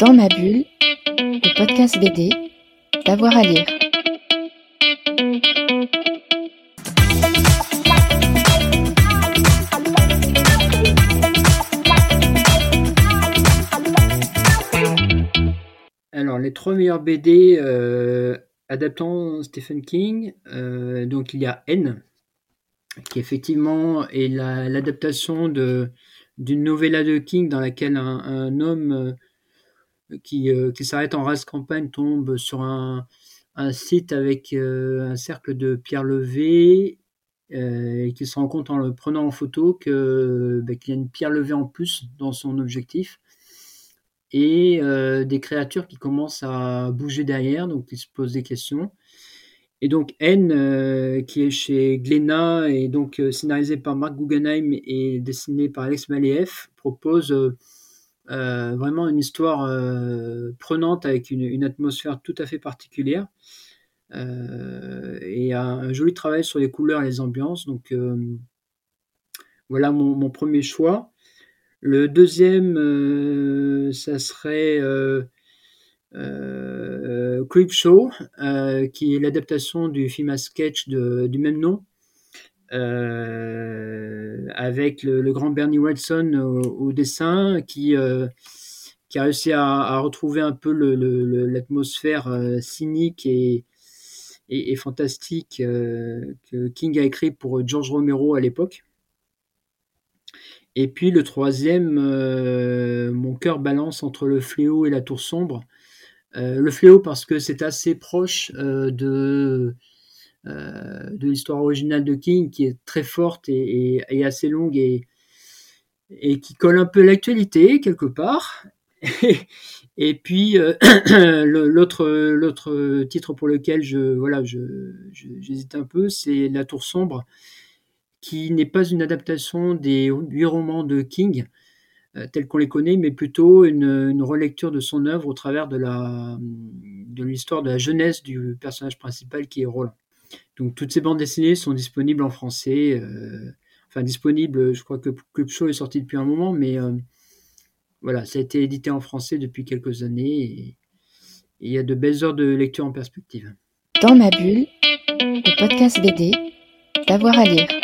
Dans ma bulle, le podcast BD, d'avoir à lire. Alors, les trois meilleurs BD euh, adaptant Stephen King, euh, donc il y a N, qui effectivement est la- l'adaptation d'une novella de King dans laquelle un, un homme euh, qui, euh, qui s'arrête en race campagne tombe sur un, un site avec euh, un cercle de pierres levées euh, et qui se rend compte en le prenant en photo que bah, qu'il y a une pierre levée en plus dans son objectif et des créatures qui commencent à bouger derrière, donc il se pose des questions. Et donc N, qui est chez Glénat et donc scénarisé par Marc Guggenheim et dessiné par Alex Malieff, propose euh, vraiment une histoire euh, prenante avec une, atmosphère tout à fait particulière euh, et un, joli travail sur les couleurs et les ambiances. Donc voilà mon, premier choix. Le deuxième, ça serait Creepshow, euh, qui est l'adaptation du film à sketch du même nom, avec le, grand Bernie Wrightson au, dessin, qui, euh, qui a réussi à, retrouver un peu l'atmosphère euh, cynique et, fantastique euh, que King a écrit pour George Romero à l'époque. Et puis le troisième, euh, mon cœur balance entre le fléau et la tour sombre. Euh, le fléau parce que c'est assez proche euh, de, euh, de l'histoire originale de King, qui est très forte et, assez longue et, qui colle un peu l'actualité quelque part. et puis euh, l'autre titre pour lequel je voilà j'hésite un peu, c'est La Tour sombre, qui n'est pas une adaptation des huit romans de King euh, tels qu'on les connaît, mais plutôt une, relecture de son œuvre au travers de l'histoire de la jeunesse du personnage principal qui est Roland. Donc toutes ces bandes dessinées sont disponibles en français, euh, enfin disponibles, je crois que Club Show est sorti depuis un moment, mais euh, voilà, ça a été édité en français depuis quelques années et, il y a de belles heures de lecture en perspective. Dans ma bulle, le podcast BD, d'avoir à lire.